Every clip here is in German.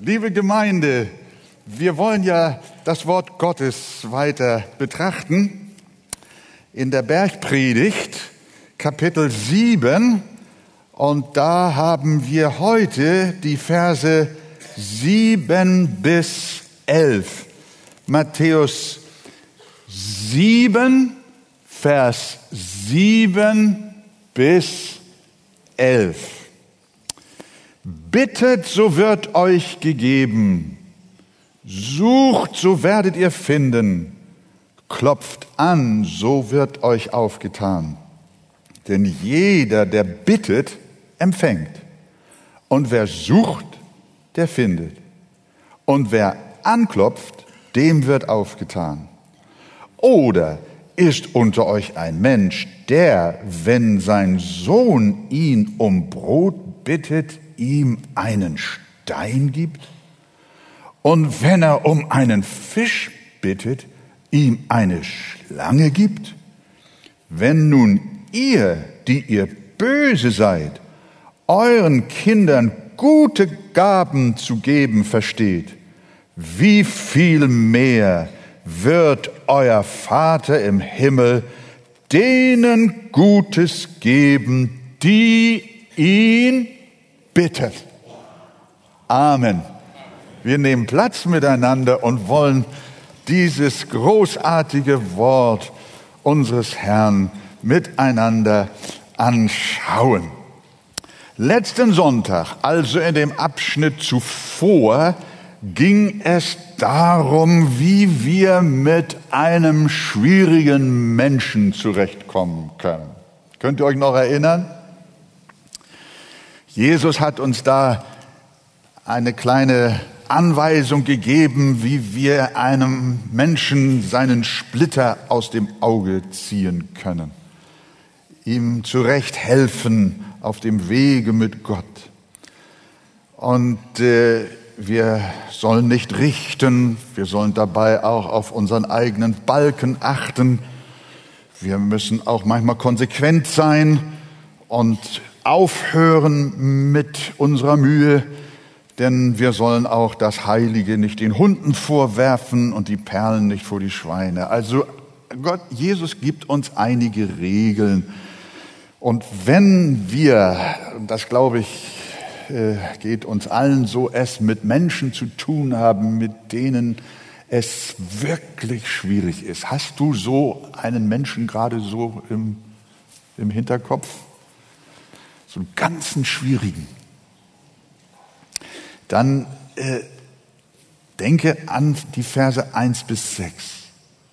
Liebe Gemeinde, wir wollen ja das Wort Gottes weiter betrachten. In der Bergpredigt, Kapitel 7, und da haben wir heute die Verse 7 bis 11. Matthäus 7, Vers 7 bis 11. Bittet, so wird euch gegeben. Sucht, so werdet ihr finden. Klopft an, so wird euch aufgetan. Denn jeder, der bittet, empfängt. Und wer sucht, der findet. Und wer anklopft, dem wird aufgetan. Oder ist unter euch ein Mensch, der, wenn sein Sohn ihn um Brot bittet, ihm einen Stein gibt? Und wenn er um einen Fisch bittet, ihm eine Schlange gibt? Wenn nun ihr, die ihr böse seid, euren Kindern gute Gaben zu geben versteht, wie viel mehr wird euer Vater im Himmel denen Gutes geben, die ihn bittet. Amen. Wir nehmen Platz miteinander und wollen dieses großartige Wort unseres Herrn miteinander anschauen. Letzten Sonntag, also in dem Abschnitt zuvor, ging es darum, wie wir mit einem schwierigen Menschen zurechtkommen können. Könnt ihr euch noch erinnern? Jesus hat uns da eine kleine Anweisung gegeben, wie wir einem Menschen seinen Splitter aus dem Auge ziehen können, ihm zurecht helfen auf dem Wege mit Gott. Und äh, wir sollen nicht richten, wir sollen dabei auch auf unseren eigenen Balken achten. Wir müssen auch manchmal konsequent sein und aufhören mit unserer Mühe, denn wir sollen auch das Heilige nicht den Hunden vorwerfen und die Perlen nicht vor die Schweine. Also Gott, Jesus gibt uns einige Regeln. Und wenn wir, das glaube ich, äh, geht uns allen so, es mit Menschen zu tun haben, mit denen es wirklich schwierig ist. Hast du so einen Menschen gerade so im, im Hinterkopf? So einen ganzen schwierigen dann äh, denke an die Verse 1 bis 6.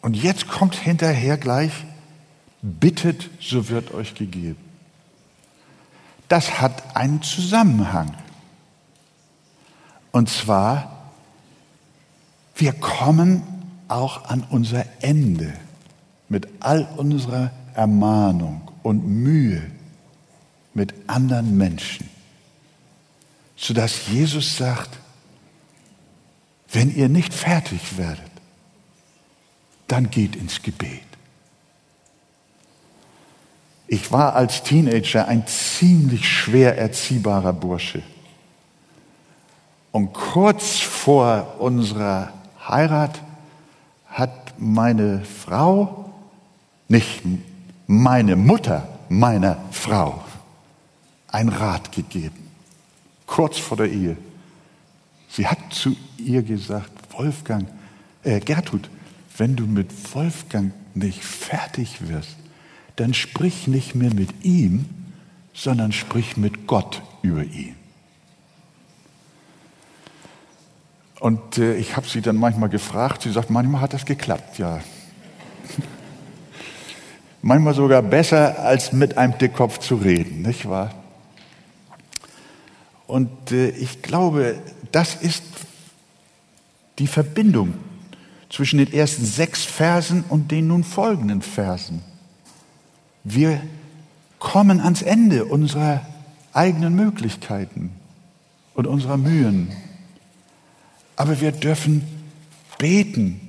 Und jetzt kommt hinterher gleich, bittet, so wird euch gegeben. Das hat einen Zusammenhang. Und zwar, wir kommen auch an unser Ende mit all unserer Ermahnung und Mühe mit anderen Menschen sodass Jesus sagt, wenn ihr nicht fertig werdet, dann geht ins Gebet. Ich war als Teenager ein ziemlich schwer erziehbarer Bursche. Und kurz vor unserer Heirat hat meine Frau, nicht meine Mutter meiner Frau, ein Rat gegeben kurz vor der Ehe. Sie hat zu ihr gesagt, Wolfgang, äh, Gertrud, wenn du mit Wolfgang nicht fertig wirst, dann sprich nicht mehr mit ihm, sondern sprich mit Gott über ihn. Und äh, ich habe sie dann manchmal gefragt, sie sagt, manchmal hat das geklappt, ja. manchmal sogar besser, als mit einem Dickkopf zu reden, nicht wahr? Und äh, ich glaube, das ist die Verbindung zwischen den ersten sechs Versen und den nun folgenden Versen. Wir kommen ans Ende unserer eigenen Möglichkeiten und unserer Mühen. Aber wir dürfen beten.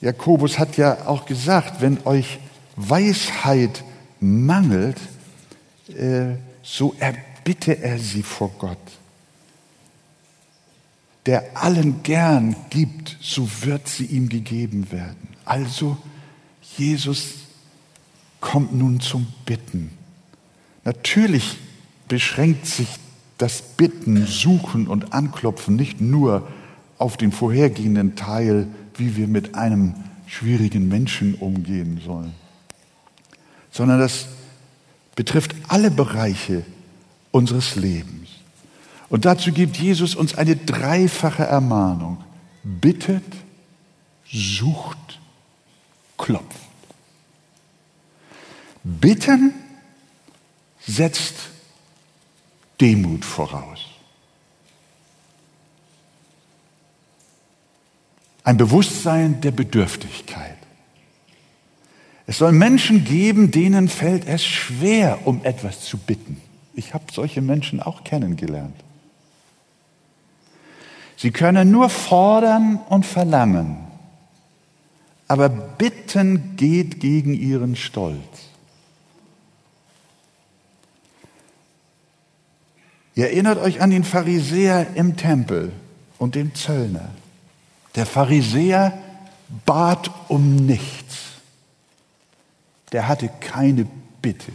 Jakobus hat ja auch gesagt, wenn euch Weisheit mangelt, äh, so erbitte er sie vor Gott. der allen gern gibt, so wird sie ihm gegeben werden. Also Jesus kommt nun zum Bitten. Natürlich beschränkt sich das Bitten, Suchen und Anklopfen nicht nur auf den vorhergehenden Teil, wie wir mit einem schwierigen Menschen umgehen sollen, sondern das betrifft alle Bereiche unseres Lebens. Und dazu gibt Jesus uns eine dreifache Ermahnung. Bittet, sucht, klopft. Bitten setzt Demut voraus. Ein Bewusstsein der Bedürftigkeit. Es soll Menschen geben, denen fällt es schwer, um etwas zu bitten. Ich habe solche Menschen auch kennengelernt. Sie können nur fordern und verlangen, aber bitten geht gegen ihren Stolz. Ihr erinnert euch an den Pharisäer im Tempel und den Zöllner. Der Pharisäer bat um nichts. Der hatte keine Bitte.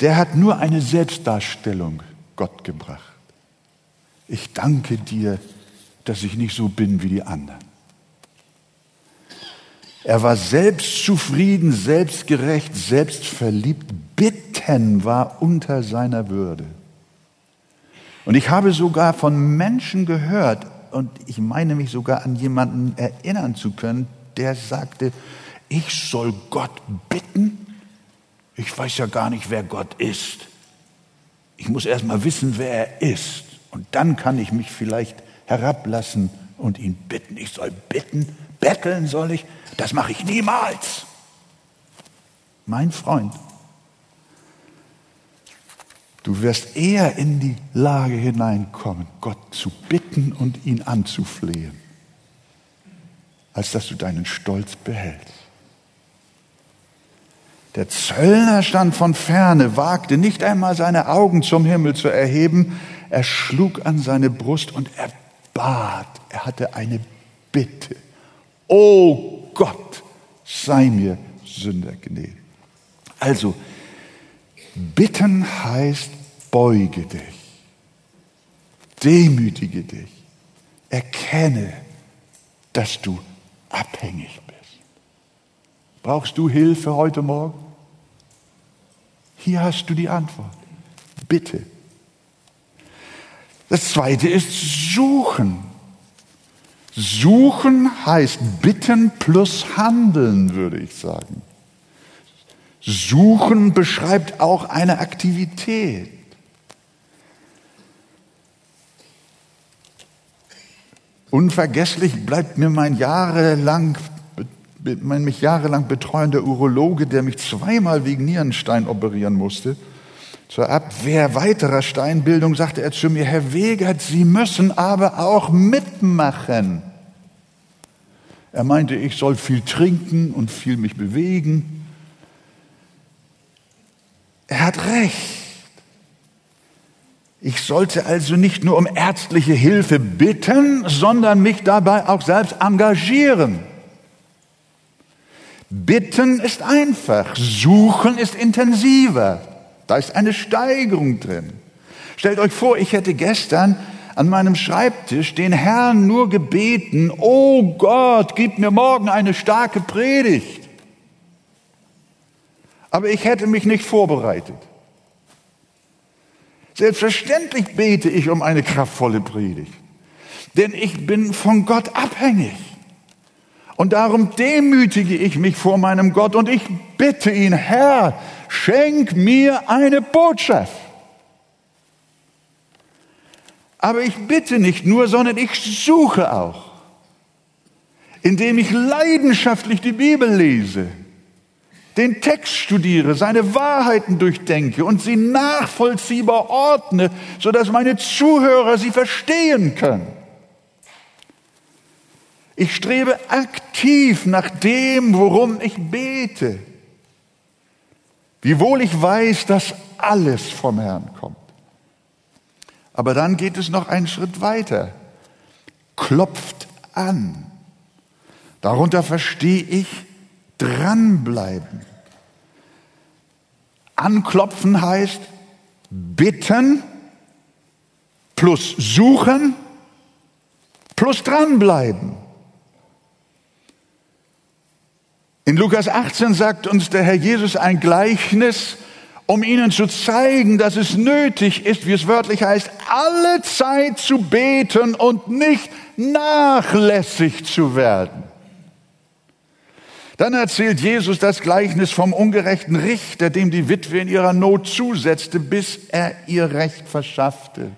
Der hat nur eine Selbstdarstellung Gott gebracht. Ich danke dir, dass ich nicht so bin wie die anderen. Er war selbstzufrieden, selbstgerecht, selbstverliebt. Bitten war unter seiner Würde. Und ich habe sogar von Menschen gehört, und ich meine mich sogar an jemanden erinnern zu können, der sagte, ich soll Gott bitten? Ich weiß ja gar nicht, wer Gott ist. Ich muss erst mal wissen, wer er ist. Und dann kann ich mich vielleicht herablassen und ihn bitten. Ich soll bitten, betteln soll ich. Das mache ich niemals. Mein Freund, du wirst eher in die Lage hineinkommen, Gott zu bitten und ihn anzuflehen, als dass du deinen Stolz behältst. Der Zöllner stand von ferne, wagte nicht einmal seine Augen zum Himmel zu erheben. Er schlug an seine Brust und er bat. Er hatte eine Bitte. Oh Gott, sei mir Sünder gnädig. Also, bitten heißt, beuge dich, demütige dich, erkenne, dass du abhängig bist. Brauchst du Hilfe heute Morgen? Hier hast du die Antwort. Bitte. Das zweite ist suchen. Suchen heißt bitten plus handeln, würde ich sagen. Suchen beschreibt auch eine Aktivität. Unvergesslich bleibt mir mein jahrelang, mein mich jahrelang betreuender Urologe, der mich zweimal wegen Nierenstein operieren musste. Zur Abwehr weiterer Steinbildung sagte er zu mir, Herr Wegert, Sie müssen aber auch mitmachen. Er meinte, ich soll viel trinken und viel mich bewegen. Er hat recht. Ich sollte also nicht nur um ärztliche Hilfe bitten, sondern mich dabei auch selbst engagieren. Bitten ist einfach, suchen ist intensiver. Da ist eine Steigerung drin. Stellt euch vor, ich hätte gestern an meinem Schreibtisch den Herrn nur gebeten, oh Gott, gib mir morgen eine starke Predigt. Aber ich hätte mich nicht vorbereitet. Selbstverständlich bete ich um eine kraftvolle Predigt, denn ich bin von Gott abhängig. Und darum demütige ich mich vor meinem Gott und ich bitte ihn, Herr, schenk mir eine Botschaft. Aber ich bitte nicht nur, sondern ich suche auch, indem ich leidenschaftlich die Bibel lese, den Text studiere, seine Wahrheiten durchdenke und sie nachvollziehbar ordne, sodass meine Zuhörer sie verstehen können. Ich strebe aktiv nach dem, worum ich bete. Wiewohl ich weiß, dass alles vom Herrn kommt. Aber dann geht es noch einen Schritt weiter. Klopft an. Darunter verstehe ich dranbleiben. Anklopfen heißt bitten plus suchen plus dranbleiben. In Lukas 18 sagt uns der Herr Jesus ein Gleichnis, um ihnen zu zeigen, dass es nötig ist, wie es wörtlich heißt, alle Zeit zu beten und nicht nachlässig zu werden. Dann erzählt Jesus das Gleichnis vom ungerechten Richter, dem die Witwe in ihrer Not zusetzte, bis er ihr Recht verschaffte.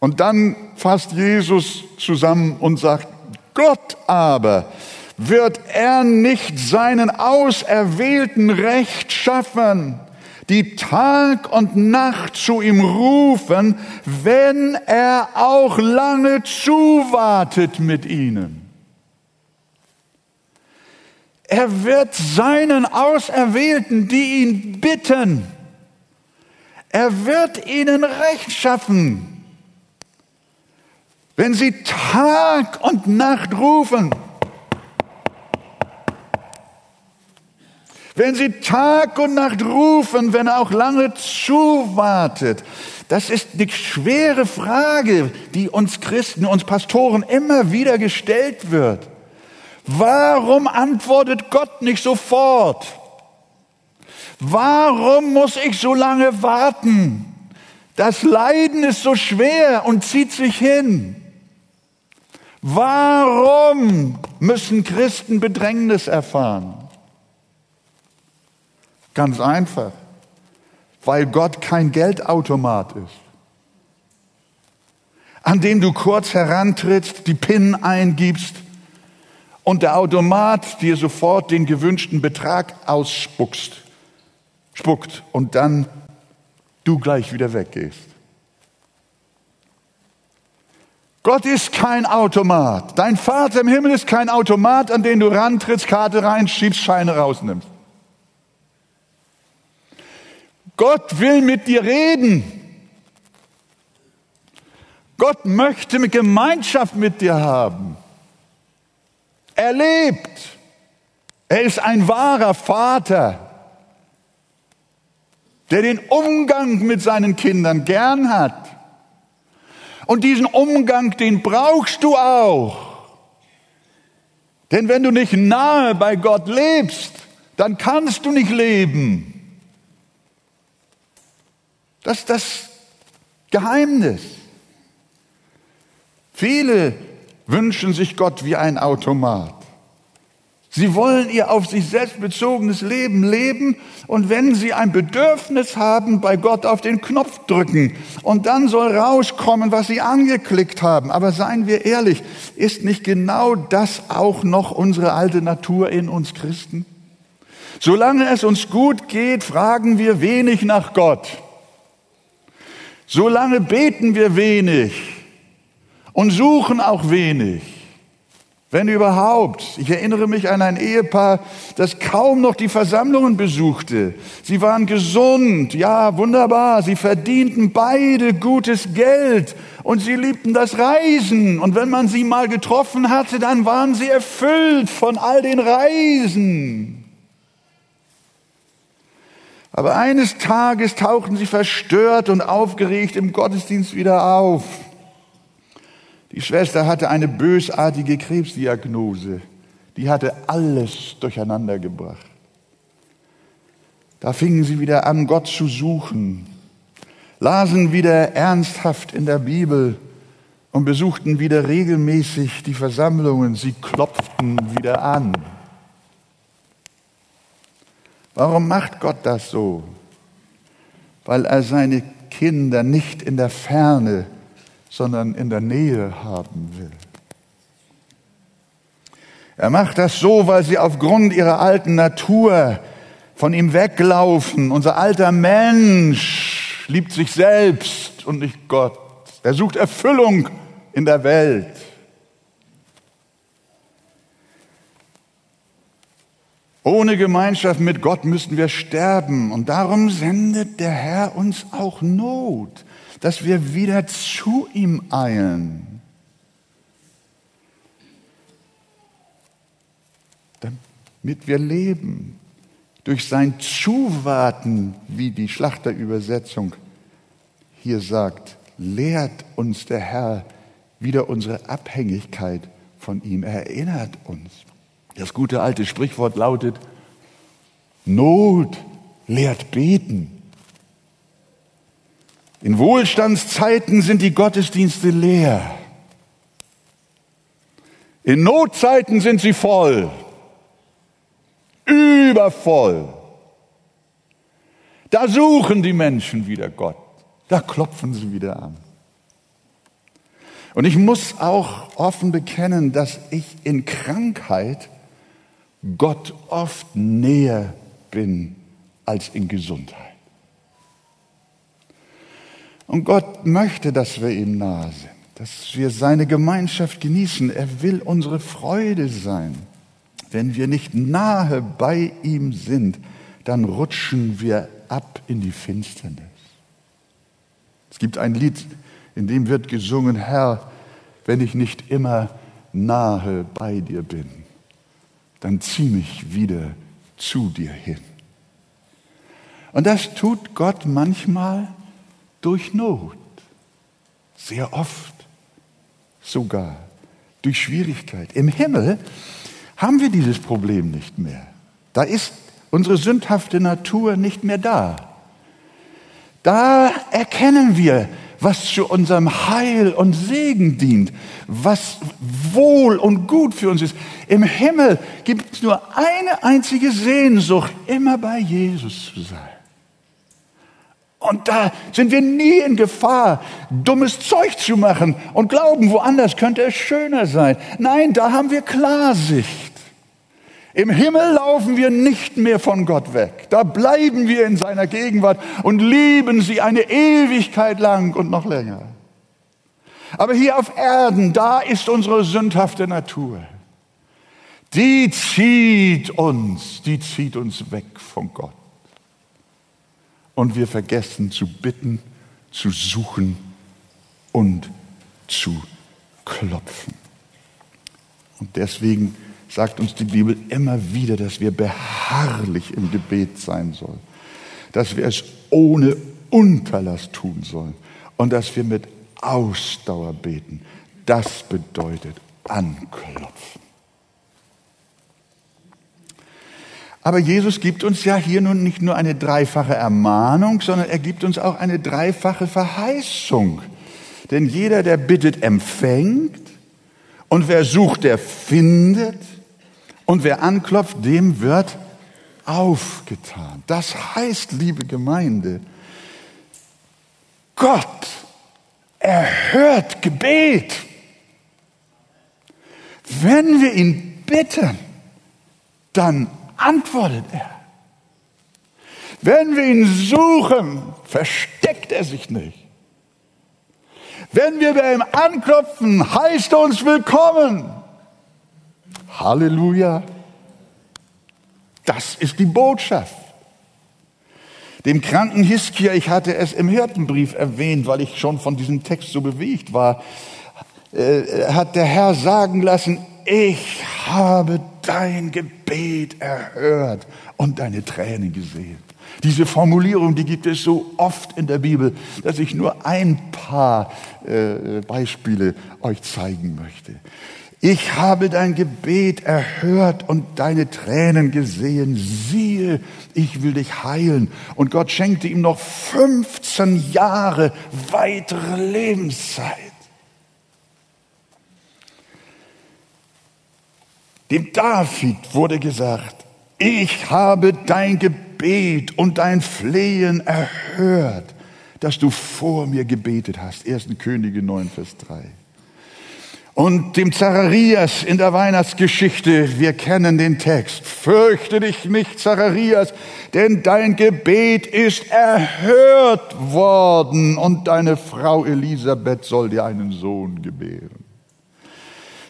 Und dann fasst Jesus zusammen und sagt, Gott aber wird er nicht seinen Auserwählten Recht schaffen, die Tag und Nacht zu ihm rufen, wenn er auch lange zuwartet mit ihnen. Er wird seinen Auserwählten, die ihn bitten, er wird ihnen Recht schaffen. Wenn sie Tag und Nacht rufen, wenn sie Tag und Nacht rufen, wenn er auch lange zuwartet. Das ist eine schwere Frage, die uns Christen, uns Pastoren immer wieder gestellt wird. Warum antwortet Gott nicht sofort? Warum muss ich so lange warten? Das Leiden ist so schwer und zieht sich hin. Warum müssen Christen Bedrängnis erfahren? Ganz einfach, weil Gott kein Geldautomat ist, an dem du kurz herantrittst, die PIN eingibst und der Automat dir sofort den gewünschten Betrag ausspuckst, spuckt und dann du gleich wieder weggehst. Gott ist kein Automat. Dein Vater im Himmel ist kein Automat, an den du rantrittst, Karte reinschiebst, Scheine rausnimmst. Gott will mit dir reden. Gott möchte Gemeinschaft mit dir haben. Er lebt. Er ist ein wahrer Vater, der den Umgang mit seinen Kindern gern hat. Und diesen Umgang, den brauchst du auch. Denn wenn du nicht nahe bei Gott lebst, dann kannst du nicht leben. Das ist das Geheimnis. Viele wünschen sich Gott wie ein Automat. Sie wollen ihr auf sich selbst bezogenes Leben leben und wenn sie ein Bedürfnis haben, bei Gott auf den Knopf drücken und dann soll rauskommen, was sie angeklickt haben. Aber seien wir ehrlich, ist nicht genau das auch noch unsere alte Natur in uns Christen? Solange es uns gut geht, fragen wir wenig nach Gott. Solange beten wir wenig und suchen auch wenig. Wenn überhaupt. Ich erinnere mich an ein Ehepaar, das kaum noch die Versammlungen besuchte. Sie waren gesund, ja, wunderbar. Sie verdienten beide gutes Geld und sie liebten das Reisen. Und wenn man sie mal getroffen hatte, dann waren sie erfüllt von all den Reisen. Aber eines Tages tauchten sie verstört und aufgeregt im Gottesdienst wieder auf. Die Schwester hatte eine bösartige Krebsdiagnose. Die hatte alles durcheinander gebracht. Da fingen sie wieder an, Gott zu suchen, lasen wieder ernsthaft in der Bibel und besuchten wieder regelmäßig die Versammlungen. Sie klopften wieder an. Warum macht Gott das so? Weil er seine Kinder nicht in der Ferne sondern in der Nähe haben will. Er macht das so, weil sie aufgrund ihrer alten Natur von ihm weglaufen. Unser alter Mensch liebt sich selbst und nicht Gott. Er sucht Erfüllung in der Welt. Ohne Gemeinschaft mit Gott müssten wir sterben und darum sendet der Herr uns auch Not dass wir wieder zu ihm eilen. Damit wir leben. Durch sein Zuwarten, wie die Schlachterübersetzung hier sagt, lehrt uns der Herr wieder unsere Abhängigkeit von ihm, er erinnert uns. Das gute alte Sprichwort lautet, Not lehrt beten. In Wohlstandszeiten sind die Gottesdienste leer. In Notzeiten sind sie voll, übervoll. Da suchen die Menschen wieder Gott, da klopfen sie wieder an. Und ich muss auch offen bekennen, dass ich in Krankheit Gott oft näher bin als in Gesundheit. Und Gott möchte, dass wir ihm nahe sind, dass wir seine Gemeinschaft genießen. Er will unsere Freude sein. Wenn wir nicht nahe bei ihm sind, dann rutschen wir ab in die Finsternis. Es gibt ein Lied, in dem wird gesungen, Herr, wenn ich nicht immer nahe bei dir bin, dann zieh mich wieder zu dir hin. Und das tut Gott manchmal durch Not, sehr oft sogar durch Schwierigkeit. Im Himmel haben wir dieses Problem nicht mehr. Da ist unsere sündhafte Natur nicht mehr da. Da erkennen wir, was zu unserem Heil und Segen dient, was wohl und gut für uns ist. Im Himmel gibt es nur eine einzige Sehnsucht, immer bei Jesus zu sein. Und da sind wir nie in Gefahr, dummes Zeug zu machen und glauben, woanders könnte es schöner sein. Nein, da haben wir Klarsicht. Im Himmel laufen wir nicht mehr von Gott weg. Da bleiben wir in seiner Gegenwart und lieben sie eine Ewigkeit lang und noch länger. Aber hier auf Erden, da ist unsere sündhafte Natur. Die zieht uns, die zieht uns weg von Gott und wir vergessen zu bitten, zu suchen und zu klopfen. Und deswegen sagt uns die Bibel immer wieder, dass wir beharrlich im Gebet sein sollen, dass wir es ohne Unterlass tun sollen und dass wir mit Ausdauer beten. Das bedeutet anklopfen. Aber Jesus gibt uns ja hier nun nicht nur eine dreifache Ermahnung, sondern er gibt uns auch eine dreifache Verheißung. Denn jeder, der bittet, empfängt. Und wer sucht, der findet. Und wer anklopft, dem wird aufgetan. Das heißt, liebe Gemeinde, Gott erhört Gebet. Wenn wir ihn bitten, dann antwortet er. Wenn wir ihn suchen, versteckt er sich nicht. Wenn wir bei ihm anklopfen, heißt er uns willkommen. Halleluja. Das ist die Botschaft. Dem kranken Hiskia, ich hatte es im Hirtenbrief erwähnt, weil ich schon von diesem Text so bewegt war, äh, hat der Herr sagen lassen, ich habe dein Gebet erhört und deine Tränen gesehen. Diese Formulierung, die gibt es so oft in der Bibel, dass ich nur ein paar äh, Beispiele euch zeigen möchte. Ich habe dein Gebet erhört und deine Tränen gesehen. Siehe, ich will dich heilen. Und Gott schenkte ihm noch 15 Jahre weitere Lebenszeit. Dem David wurde gesagt, ich habe dein Gebet und dein Flehen erhört, dass du vor mir gebetet hast. 1. Könige 9, Vers 3. Und dem Zacharias in der Weihnachtsgeschichte, wir kennen den Text, fürchte dich nicht, Zacharias, denn dein Gebet ist erhört worden und deine Frau Elisabeth soll dir einen Sohn gebären.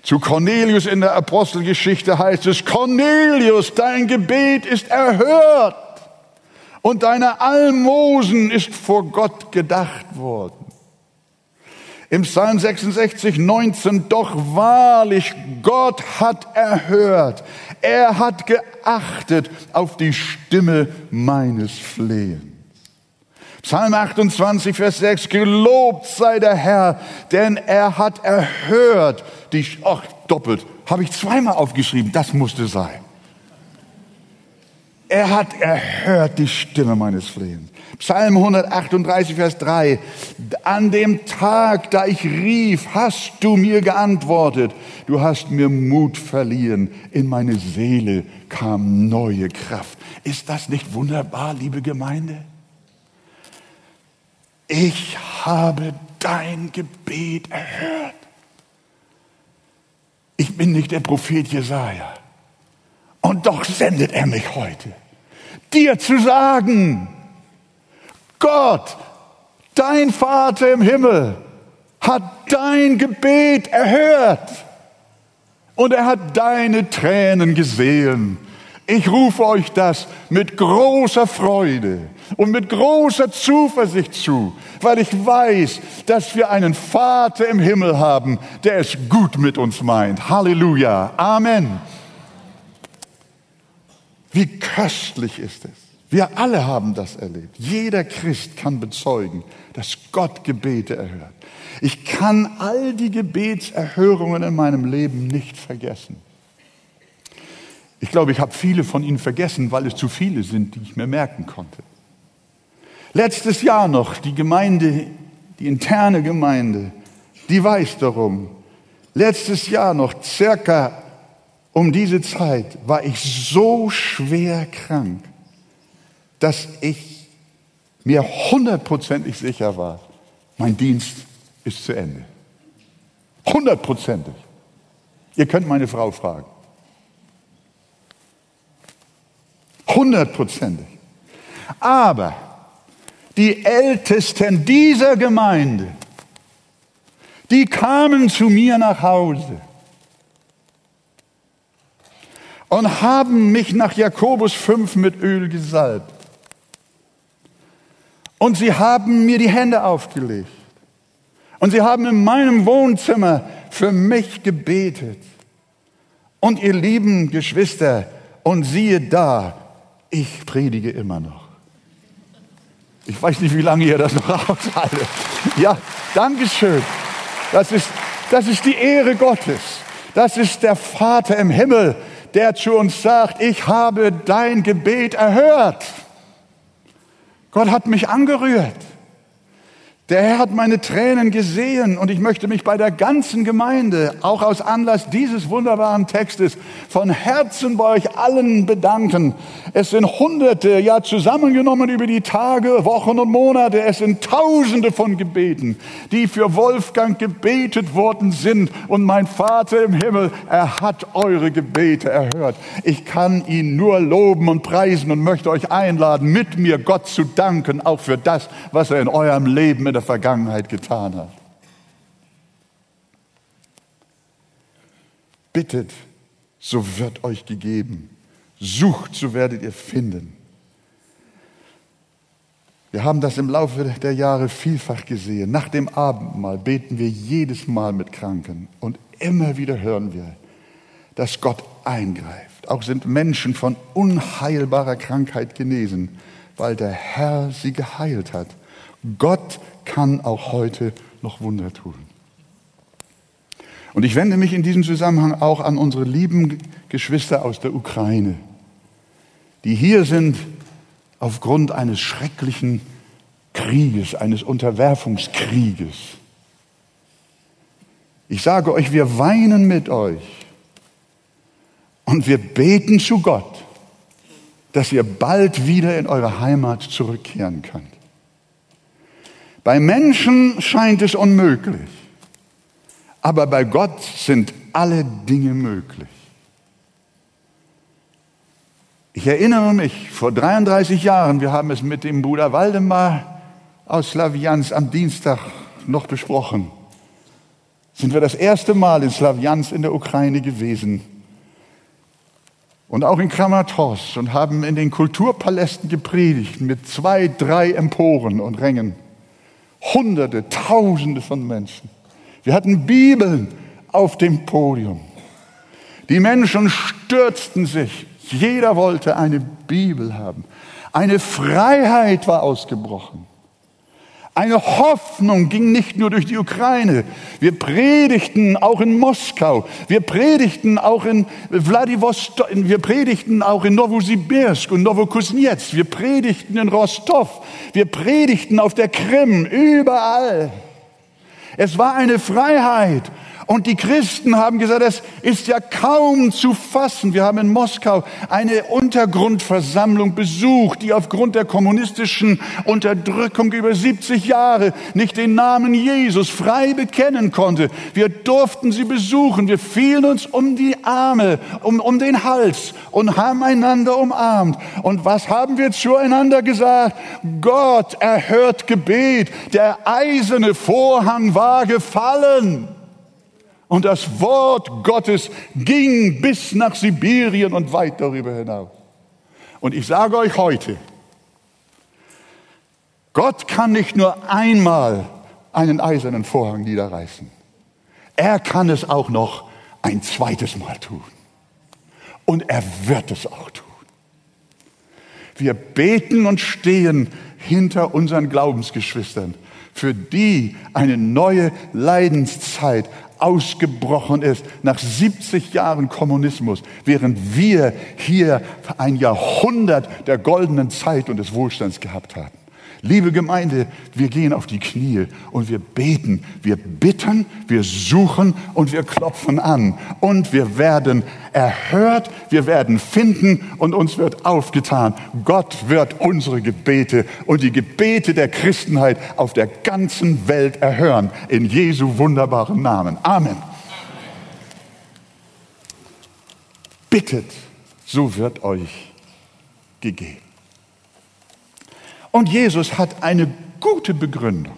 Zu Cornelius in der Apostelgeschichte heißt es, Cornelius, dein Gebet ist erhört und deine Almosen ist vor Gott gedacht worden. Im Psalm 66, 19, doch wahrlich, Gott hat erhört, er hat geachtet auf die Stimme meines Flehens. Psalm 28, Vers 6, gelobt sei der Herr, denn er hat erhört die, ach, doppelt, habe ich zweimal aufgeschrieben, das musste sein. Er hat erhört die Stimme meines Flehens. Psalm 138, Vers 3. An dem Tag, da ich rief, hast du mir geantwortet. Du hast mir Mut verliehen. In meine Seele kam neue Kraft. Ist das nicht wunderbar, liebe Gemeinde? Ich habe dein Gebet erhört. Ich bin nicht der Prophet Jesaja. Und doch sendet er mich heute, dir zu sagen, Gott, dein Vater im Himmel, hat dein Gebet erhört und er hat deine Tränen gesehen. Ich rufe euch das mit großer Freude und mit großer Zuversicht zu, weil ich weiß, dass wir einen Vater im Himmel haben, der es gut mit uns meint. Halleluja. Amen. Wie köstlich ist es. Wir alle haben das erlebt. Jeder Christ kann bezeugen, dass Gott Gebete erhört. Ich kann all die Gebetserhörungen in meinem Leben nicht vergessen. Ich glaube, ich habe viele von ihnen vergessen, weil es zu viele sind, die ich mir merken konnte. Letztes Jahr noch, die Gemeinde, die interne Gemeinde, die weiß darum. Letztes Jahr noch, circa um diese Zeit, war ich so schwer krank dass ich mir hundertprozentig sicher war, mein Dienst ist zu Ende. Hundertprozentig. Ihr könnt meine Frau fragen. Hundertprozentig. Aber die Ältesten dieser Gemeinde, die kamen zu mir nach Hause und haben mich nach Jakobus 5 mit Öl gesalbt. Und sie haben mir die Hände aufgelegt. Und sie haben in meinem Wohnzimmer für mich gebetet. Und ihr lieben Geschwister, und siehe da, ich predige immer noch. Ich weiß nicht, wie lange ihr das noch aushaltet. Ja, Dankeschön. Das ist, das ist die Ehre Gottes. Das ist der Vater im Himmel, der zu uns sagt, ich habe dein Gebet erhört. Gott hat mich angerührt. Der Herr hat meine Tränen gesehen und ich möchte mich bei der ganzen Gemeinde, auch aus Anlass dieses wunderbaren Textes, von Herzen bei euch allen bedanken. Es sind Hunderte, ja zusammengenommen über die Tage, Wochen und Monate, es sind Tausende von Gebeten, die für Wolfgang gebetet worden sind. Und mein Vater im Himmel, er hat eure Gebete erhört. Ich kann ihn nur loben und preisen und möchte euch einladen, mit mir Gott zu danken, auch für das, was er in eurem Leben der Vergangenheit getan hat. Bittet, so wird euch gegeben. Sucht, so werdet ihr finden. Wir haben das im Laufe der Jahre vielfach gesehen. Nach dem Abendmahl beten wir jedes Mal mit Kranken und immer wieder hören wir, dass Gott eingreift. Auch sind Menschen von unheilbarer Krankheit genesen, weil der Herr sie geheilt hat. Gott kann auch heute noch Wunder tun. Und ich wende mich in diesem Zusammenhang auch an unsere lieben Geschwister aus der Ukraine, die hier sind aufgrund eines schrecklichen Krieges, eines Unterwerfungskrieges. Ich sage euch, wir weinen mit euch und wir beten zu Gott, dass ihr bald wieder in eure Heimat zurückkehren könnt. Bei Menschen scheint es unmöglich, aber bei Gott sind alle Dinge möglich. Ich erinnere mich, vor 33 Jahren, wir haben es mit dem Bruder Waldemar aus Slavianz am Dienstag noch besprochen, sind wir das erste Mal in Slavianz in der Ukraine gewesen und auch in Kramatorsk und haben in den Kulturpalästen gepredigt mit zwei, drei Emporen und Rängen. Hunderte, Tausende von Menschen. Wir hatten Bibeln auf dem Podium. Die Menschen stürzten sich. Jeder wollte eine Bibel haben. Eine Freiheit war ausgebrochen. Eine Hoffnung ging nicht nur durch die Ukraine. Wir predigten auch in Moskau. Wir predigten auch in Vladivostok. Wir predigten auch in Novosibirsk und Novokuznetsk. Wir predigten in Rostov. Wir predigten auf der Krim. Überall. Es war eine Freiheit. Und die Christen haben gesagt, es ist ja kaum zu fassen. Wir haben in Moskau eine Untergrundversammlung besucht, die aufgrund der kommunistischen Unterdrückung über 70 Jahre nicht den Namen Jesus frei bekennen konnte. Wir durften sie besuchen. Wir fielen uns um die Arme, um, um den Hals und haben einander umarmt. Und was haben wir zueinander gesagt? Gott erhört Gebet. Der eiserne Vorhang war gefallen. Und das Wort Gottes ging bis nach Sibirien und weit darüber hinaus. Und ich sage euch heute, Gott kann nicht nur einmal einen eisernen Vorhang niederreißen. Er kann es auch noch ein zweites Mal tun. Und er wird es auch tun. Wir beten und stehen hinter unseren Glaubensgeschwistern, für die eine neue Leidenszeit ausgebrochen ist nach 70 Jahren Kommunismus, während wir hier ein Jahrhundert der goldenen Zeit und des Wohlstands gehabt haben. Liebe Gemeinde, wir gehen auf die Knie und wir beten, wir bitten, wir suchen und wir klopfen an und wir werden erhört, wir werden finden und uns wird aufgetan. Gott wird unsere Gebete und die Gebete der Christenheit auf der ganzen Welt erhören. In Jesu wunderbaren Namen. Amen. Bittet, so wird euch gegeben. Und Jesus hat eine gute Begründung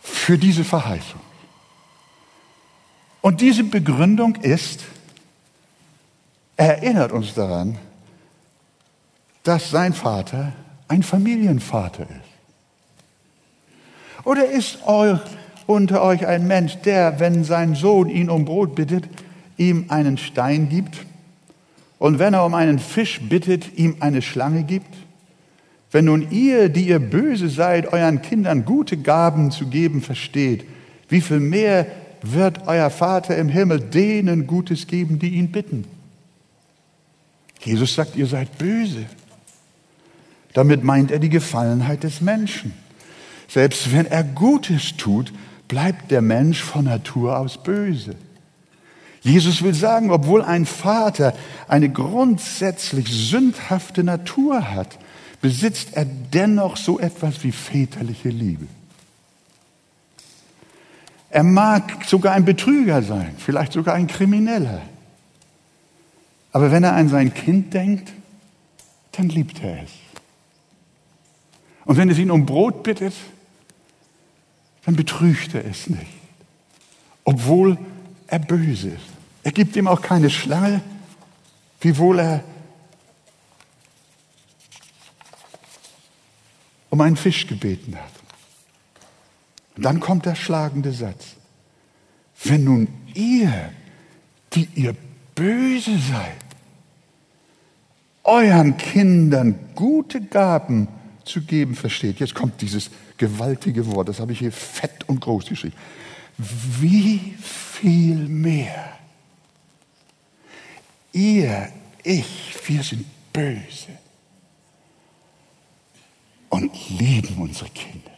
für diese Verheißung. Und diese Begründung ist, er erinnert uns daran, dass sein Vater ein Familienvater ist. Oder ist euch, unter euch ein Mensch, der, wenn sein Sohn ihn um Brot bittet, ihm einen Stein gibt? Und wenn er um einen Fisch bittet, ihm eine Schlange gibt? Wenn nun ihr, die ihr böse seid, euren Kindern gute Gaben zu geben versteht, wie viel mehr wird euer Vater im Himmel denen Gutes geben, die ihn bitten? Jesus sagt, ihr seid böse. Damit meint er die Gefallenheit des Menschen. Selbst wenn er Gutes tut, bleibt der Mensch von Natur aus böse. Jesus will sagen, obwohl ein Vater eine grundsätzlich sündhafte Natur hat, besitzt er dennoch so etwas wie väterliche Liebe. Er mag sogar ein Betrüger sein, vielleicht sogar ein Krimineller. Aber wenn er an sein Kind denkt, dann liebt er es. Und wenn es ihn um Brot bittet, dann betrügt er es nicht, obwohl er böse ist. Er gibt ihm auch keine Schlange, wiewohl er um einen Fisch gebeten hat. Und dann kommt der schlagende Satz. Wenn nun ihr, die ihr böse seid, euren Kindern gute Gaben zu geben versteht. Jetzt kommt dieses gewaltige Wort, das habe ich hier fett und groß geschrieben. Wie viel mehr ihr, ich, wir sind böse und lieben unsere Kinder.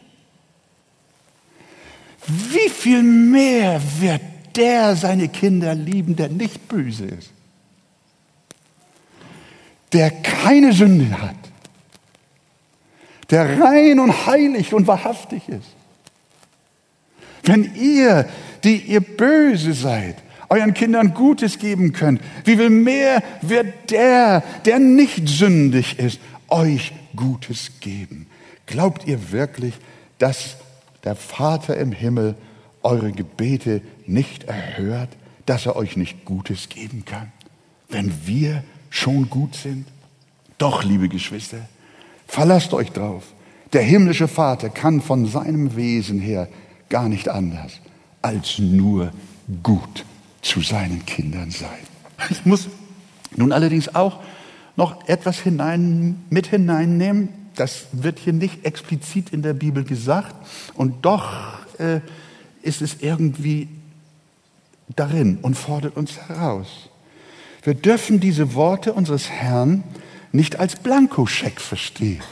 Wie viel mehr wird der seine Kinder lieben, der nicht böse ist, der keine Sünde hat, der rein und heilig und wahrhaftig ist. Wenn ihr, die ihr böse seid, euren Kindern Gutes geben könnt, wie viel mehr wird der, der nicht sündig ist, euch Gutes geben. Glaubt ihr wirklich, dass der Vater im Himmel eure Gebete nicht erhört, dass er euch nicht Gutes geben kann, wenn wir schon gut sind? Doch, liebe Geschwister, verlasst euch drauf. Der himmlische Vater kann von seinem Wesen her gar nicht anders, als nur gut zu seinen Kindern sein. Ich muss nun allerdings auch noch etwas hinein, mit hineinnehmen. Das wird hier nicht explizit in der Bibel gesagt und doch äh, ist es irgendwie darin und fordert uns heraus. Wir dürfen diese Worte unseres Herrn nicht als Blankoscheck verstehen.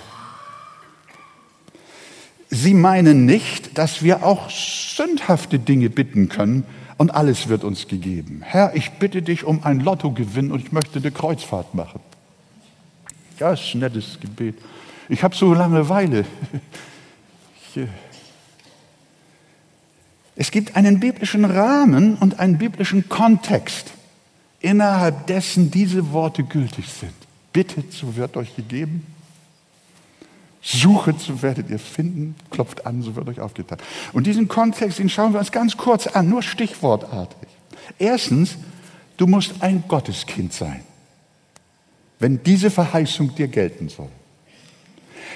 Sie meinen nicht, dass wir auch sündhafte Dinge bitten können und alles wird uns gegeben. Herr, ich bitte dich um ein Lottogewinn und ich möchte eine Kreuzfahrt machen. Ja, ist ein nettes Gebet. Ich habe so Langeweile. Ich, es gibt einen biblischen Rahmen und einen biblischen Kontext, innerhalb dessen diese Worte gültig sind. Bittet, so wird euch gegeben. Suchet, so werdet ihr finden. Klopft an, so wird euch aufgetan. Und diesen Kontext, den schauen wir uns ganz kurz an, nur stichwortartig. Erstens, du musst ein Gotteskind sein, wenn diese Verheißung dir gelten soll.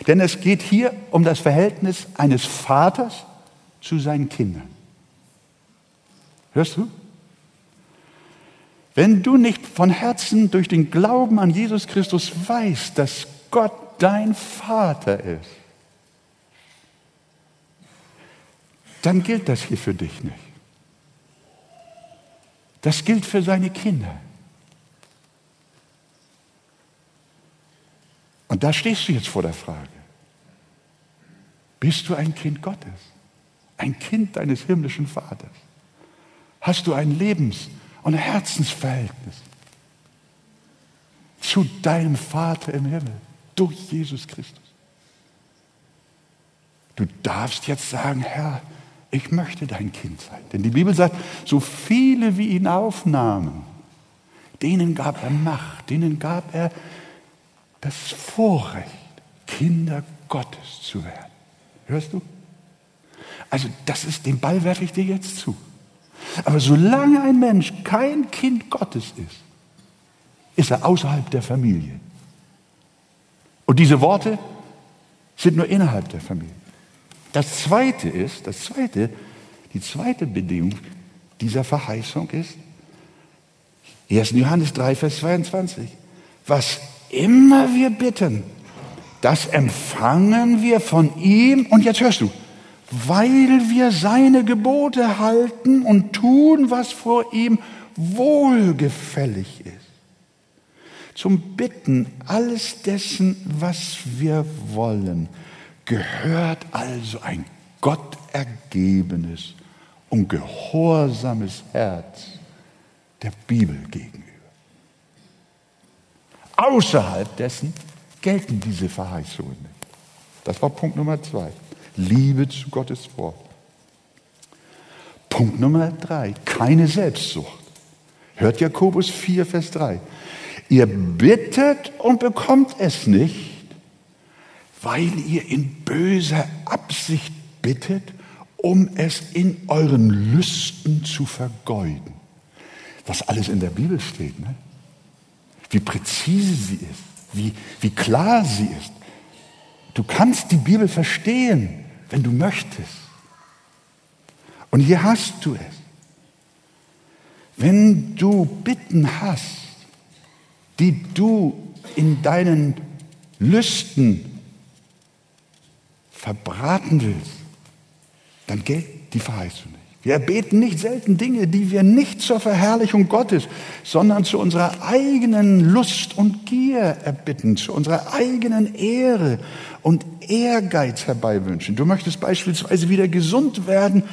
Denn es geht hier um das Verhältnis eines Vaters zu seinen Kindern. Hörst du? Wenn du nicht von Herzen durch den Glauben an Jesus Christus weißt, dass Gott dein Vater ist, dann gilt das hier für dich nicht. Das gilt für seine Kinder. Und da stehst du jetzt vor der Frage, bist du ein Kind Gottes? Ein Kind deines himmlischen Vaters? hast du ein Lebens- und Herzensverhältnis zu deinem Vater im Himmel durch Jesus Christus. Du darfst jetzt sagen, Herr, ich möchte dein Kind sein. Denn die Bibel sagt, so viele wie ihn aufnahmen, denen gab er Macht, denen gab er das Vorrecht, Kinder Gottes zu werden. Hörst du? Also das ist, den Ball werfe ich dir jetzt zu. Aber solange ein Mensch kein Kind Gottes ist, ist er außerhalb der Familie. Und diese Worte sind nur innerhalb der Familie. Das zweite ist, das zweite, die zweite Bedingung dieser Verheißung ist, 1. Johannes 3, Vers 22. Was immer wir bitten, das empfangen wir von ihm. Und jetzt hörst du, weil wir seine Gebote halten und tun, was vor ihm wohlgefällig ist. Zum Bitten alles dessen, was wir wollen, gehört also ein Gott ergebenes und gehorsames Herz der Bibel gegenüber. Außerhalb dessen gelten diese Verheißungen nicht. Das war Punkt Nummer zwei. Liebe zu Gottes Wort. Punkt Nummer drei, keine Selbstsucht. Hört Jakobus 4, Vers 3. Ihr bittet und bekommt es nicht, weil ihr in böser Absicht bittet, um es in euren Lüsten zu vergeuden. Was alles in der Bibel steht, ne? wie präzise sie ist, wie, wie klar sie ist. Du kannst die Bibel verstehen, wenn du möchtest. Und hier hast du es. Wenn du Bitten hast, die du in deinen Lüsten verbraten willst, dann gilt die Verheißung nicht. Wir erbeten nicht selten Dinge, die wir nicht zur Verherrlichung Gottes, sondern zu unserer eigenen Lust und Gier erbitten, zu unserer eigenen Ehre und Ehrgeiz herbeiwünschen. Du möchtest beispielsweise wieder gesund werden,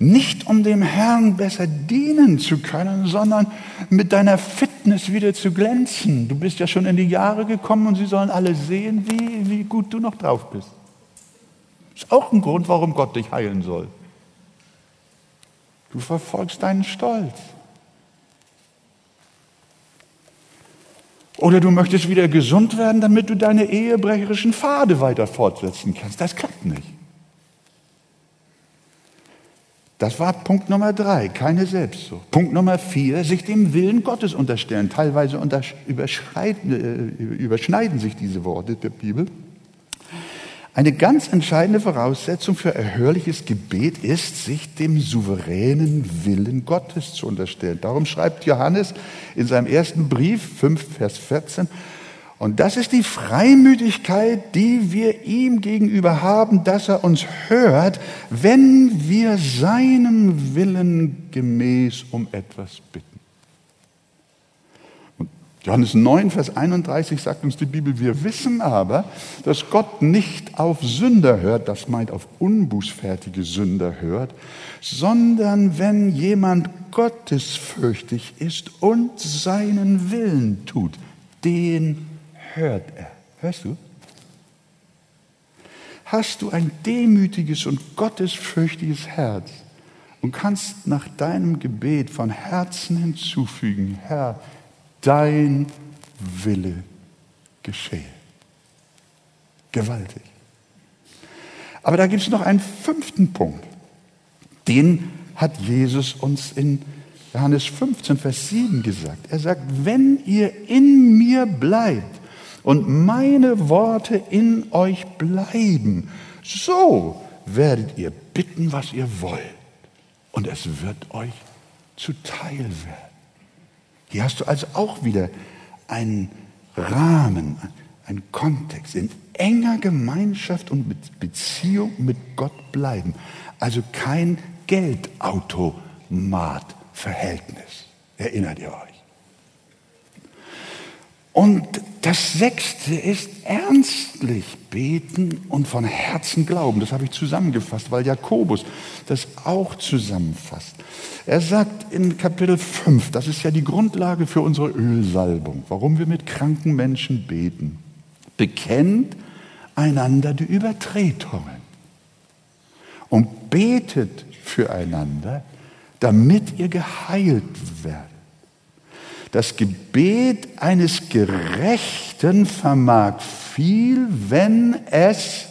nicht um dem Herrn besser dienen zu können, sondern mit deiner Fitness wieder zu glänzen. Du bist ja schon in die Jahre gekommen und sie sollen alle sehen, wie, wie gut du noch drauf bist. Ist auch ein Grund, warum Gott dich heilen soll. Du verfolgst deinen Stolz. Oder du möchtest wieder gesund werden, damit du deine ehebrecherischen Pfade weiter fortsetzen kannst. Das klappt nicht. Das war Punkt Nummer drei, keine Selbstsucht. Punkt Nummer vier, sich dem Willen Gottes unterstellen. Teilweise überschneiden, äh, überschneiden sich diese Worte der Bibel. Eine ganz entscheidende Voraussetzung für erhörliches Gebet ist, sich dem souveränen Willen Gottes zu unterstellen. Darum schreibt Johannes in seinem ersten Brief 5, Vers 14, und das ist die Freimütigkeit, die wir ihm gegenüber haben, dass er uns hört, wenn wir seinem Willen gemäß um etwas bitten. Johannes 9, Vers 31 sagt uns die Bibel, wir wissen aber, dass Gott nicht auf Sünder hört, das meint auf unbußfertige Sünder hört, sondern wenn jemand gottesfürchtig ist und seinen Willen tut, den hört er. Hörst du? Hast du ein demütiges und gottesfürchtiges Herz und kannst nach deinem Gebet von Herzen hinzufügen, Herr, dein Wille geschehe. Gewaltig. Aber da gibt es noch einen fünften Punkt. Den hat Jesus uns in Johannes 15, Vers 7 gesagt. Er sagt, wenn ihr in mir bleibt und meine Worte in euch bleiben, so werdet ihr bitten, was ihr wollt. Und es wird euch zuteil werden. Hier hast du also auch wieder einen Rahmen, einen Kontext, in enger Gemeinschaft und Beziehung mit Gott bleiben. Also kein Geldautomat-Verhältnis. Erinnert ihr euch? Und das sechste ist ernstlich beten und von Herzen glauben. Das habe ich zusammengefasst, weil Jakobus das auch zusammenfasst. Er sagt in Kapitel 5, das ist ja die Grundlage für unsere Ölsalbung, warum wir mit kranken Menschen beten. Bekennt einander die Übertretungen und betet füreinander, damit ihr geheilt werdet. Das Gebet eines Gerechten vermag viel, wenn es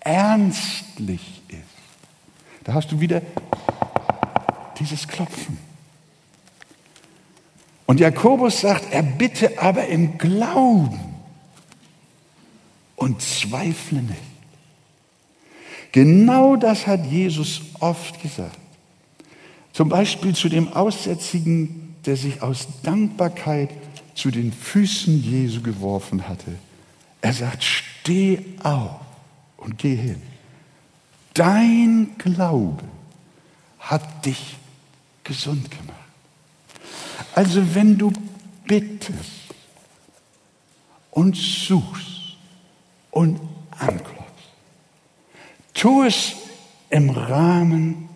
ernstlich ist. Da hast du wieder dieses Klopfen. Und Jakobus sagt, er bitte aber im Glauben und zweifle nicht. Genau das hat Jesus oft gesagt. Zum Beispiel zu dem Aussätzigen der sich aus Dankbarkeit zu den Füßen Jesu geworfen hatte. Er sagt, steh auf und geh hin. Dein Glaube hat dich gesund gemacht. Also wenn du bittest und suchst und anklopfst, tu es im Rahmen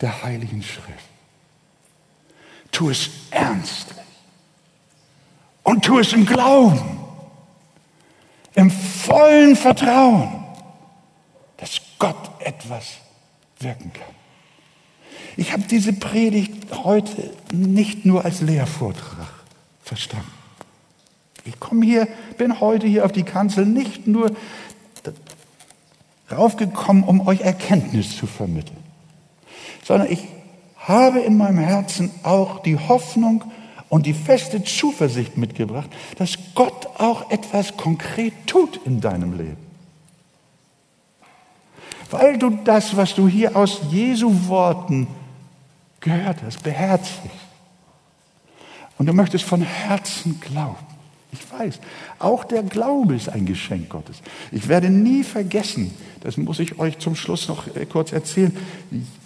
der Heiligen Schrift. Tu es ernstlich. Und tu es im Glauben, im vollen Vertrauen, dass Gott etwas wirken kann. Ich habe diese Predigt heute nicht nur als Lehrvortrag verstanden. Ich komme hier, bin heute hier auf die Kanzel nicht nur raufgekommen, um euch Erkenntnis zu vermitteln, sondern ich habe in meinem Herzen auch die Hoffnung und die feste Zuversicht mitgebracht, dass Gott auch etwas konkret tut in deinem Leben. Weil du das, was du hier aus Jesu Worten gehört hast, beherzigst. Und du möchtest von Herzen glauben. Ich weiß, auch der Glaube ist ein Geschenk Gottes. Ich werde nie vergessen, das muss ich euch zum Schluss noch äh, kurz erzählen,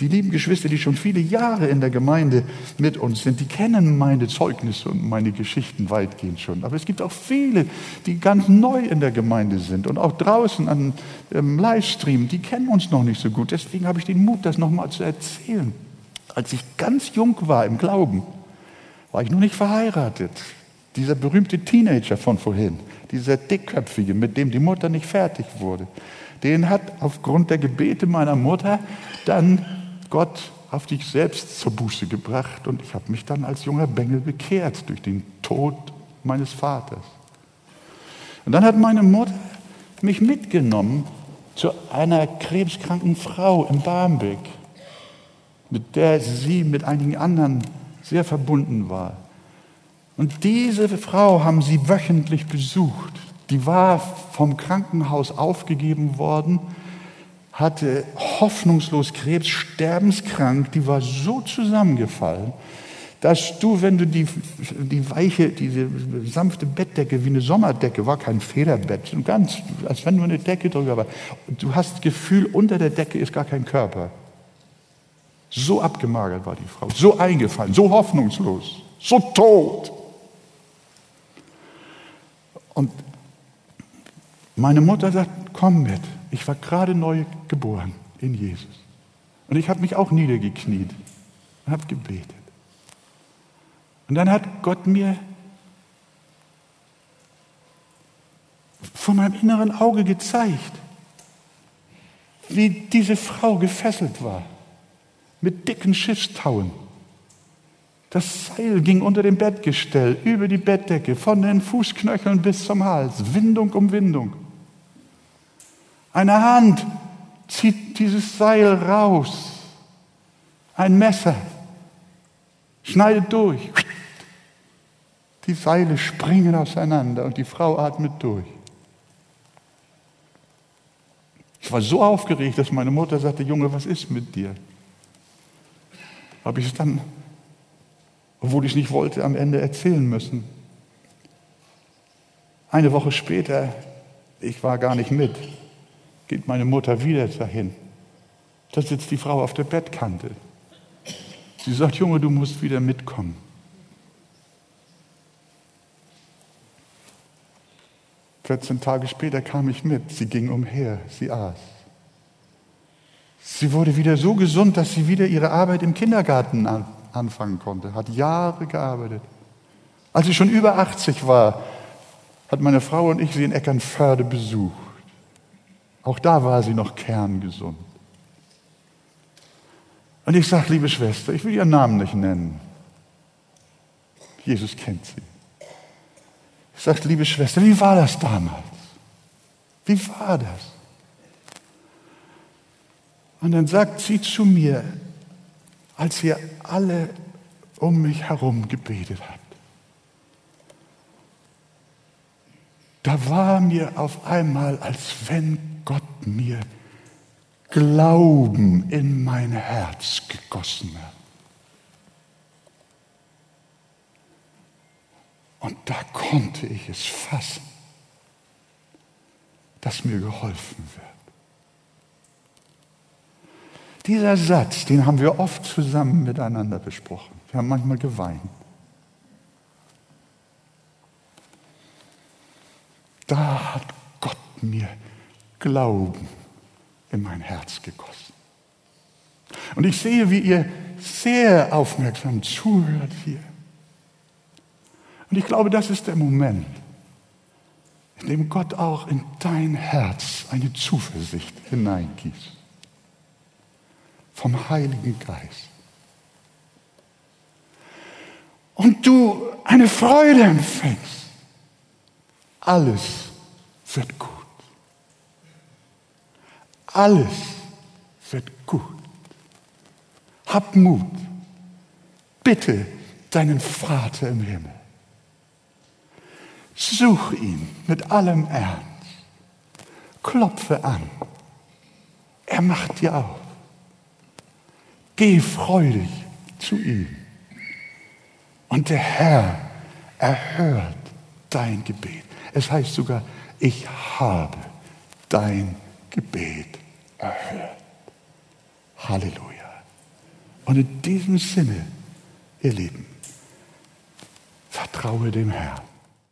die lieben Geschwister, die schon viele Jahre in der Gemeinde mit uns sind, die kennen meine Zeugnisse und meine Geschichten weitgehend schon. Aber es gibt auch viele, die ganz neu in der Gemeinde sind und auch draußen an ähm, Livestream, die kennen uns noch nicht so gut. Deswegen habe ich den Mut, das nochmal zu erzählen. Als ich ganz jung war im Glauben, war ich noch nicht verheiratet. Dieser berühmte Teenager von vorhin, dieser dickköpfige, mit dem die Mutter nicht fertig wurde, den hat aufgrund der Gebete meiner Mutter dann Gott auf dich selbst zur Buße gebracht und ich habe mich dann als junger Bengel bekehrt durch den Tod meines Vaters. Und dann hat meine Mutter mich mitgenommen zu einer krebskranken Frau in Barmbek, mit der sie mit einigen anderen sehr verbunden war. Und diese Frau haben sie wöchentlich besucht. Die war vom Krankenhaus aufgegeben worden, hatte hoffnungslos Krebs, sterbenskrank, die war so zusammengefallen, dass du, wenn du die, die weiche, diese sanfte Bettdecke wie eine Sommerdecke, war kein Federbett, ganz, als wenn nur eine Decke drüber war. Du hast das Gefühl, unter der Decke ist gar kein Körper. So abgemagert war die Frau, so eingefallen, so hoffnungslos, so tot. Und meine Mutter sagt, komm mit. Ich war gerade neu geboren in Jesus. Und ich habe mich auch niedergekniet und habe gebetet. Und dann hat Gott mir vor meinem inneren Auge gezeigt, wie diese Frau gefesselt war mit dicken Schiffstauen. Das Seil ging unter dem Bettgestell, über die Bettdecke, von den Fußknöcheln bis zum Hals, Windung um Windung. Eine Hand zieht dieses Seil raus, ein Messer schneidet durch. Die Seile springen auseinander und die Frau atmet durch. Ich war so aufgeregt, dass meine Mutter sagte, Junge, was ist mit dir? Habe ich es dann, obwohl ich nicht wollte, am Ende erzählen müssen. Eine Woche später, ich war gar nicht mit, geht meine Mutter wieder dahin. Da sitzt die Frau auf der Bettkante. Sie sagt, Junge, du musst wieder mitkommen. 14 Tage später kam ich mit. Sie ging umher, sie aß. Sie wurde wieder so gesund, dass sie wieder ihre Arbeit im Kindergarten anfangen konnte. Hat Jahre gearbeitet. Als sie schon über 80 war, hat meine Frau und ich sie in Eckernförde besucht. Auch da war sie noch kerngesund. Und ich sage, liebe Schwester, ich will ihren Namen nicht nennen. Jesus kennt sie sagt, liebe Schwester, wie war das damals? Wie war das? Und dann sagt sie zu mir, als ihr alle um mich herum gebetet habt, da war mir auf einmal, als wenn Gott mir Glauben in mein Herz gegossen hat. Und da konnte ich es fassen, dass mir geholfen wird. Dieser Satz, den haben wir oft zusammen miteinander besprochen. Wir haben manchmal geweint. Da hat Gott mir Glauben in mein Herz gegossen. Und ich sehe, wie ihr sehr aufmerksam zuhört hier. Und ich glaube, das ist der Moment, in dem Gott auch in dein Herz eine Zuversicht hineingießt. Vom Heiligen Geist. Und du eine Freude empfängst. Alles wird gut. Alles wird gut. Hab Mut. Bitte deinen Vater im Himmel. Such ihn mit allem Ernst. Klopfe an. Er macht dir auf. Geh freudig zu ihm. Und der Herr erhört dein Gebet. Es heißt sogar, ich habe dein Gebet erhört. Halleluja. Und in diesem Sinne, ihr Lieben, vertraue dem Herrn.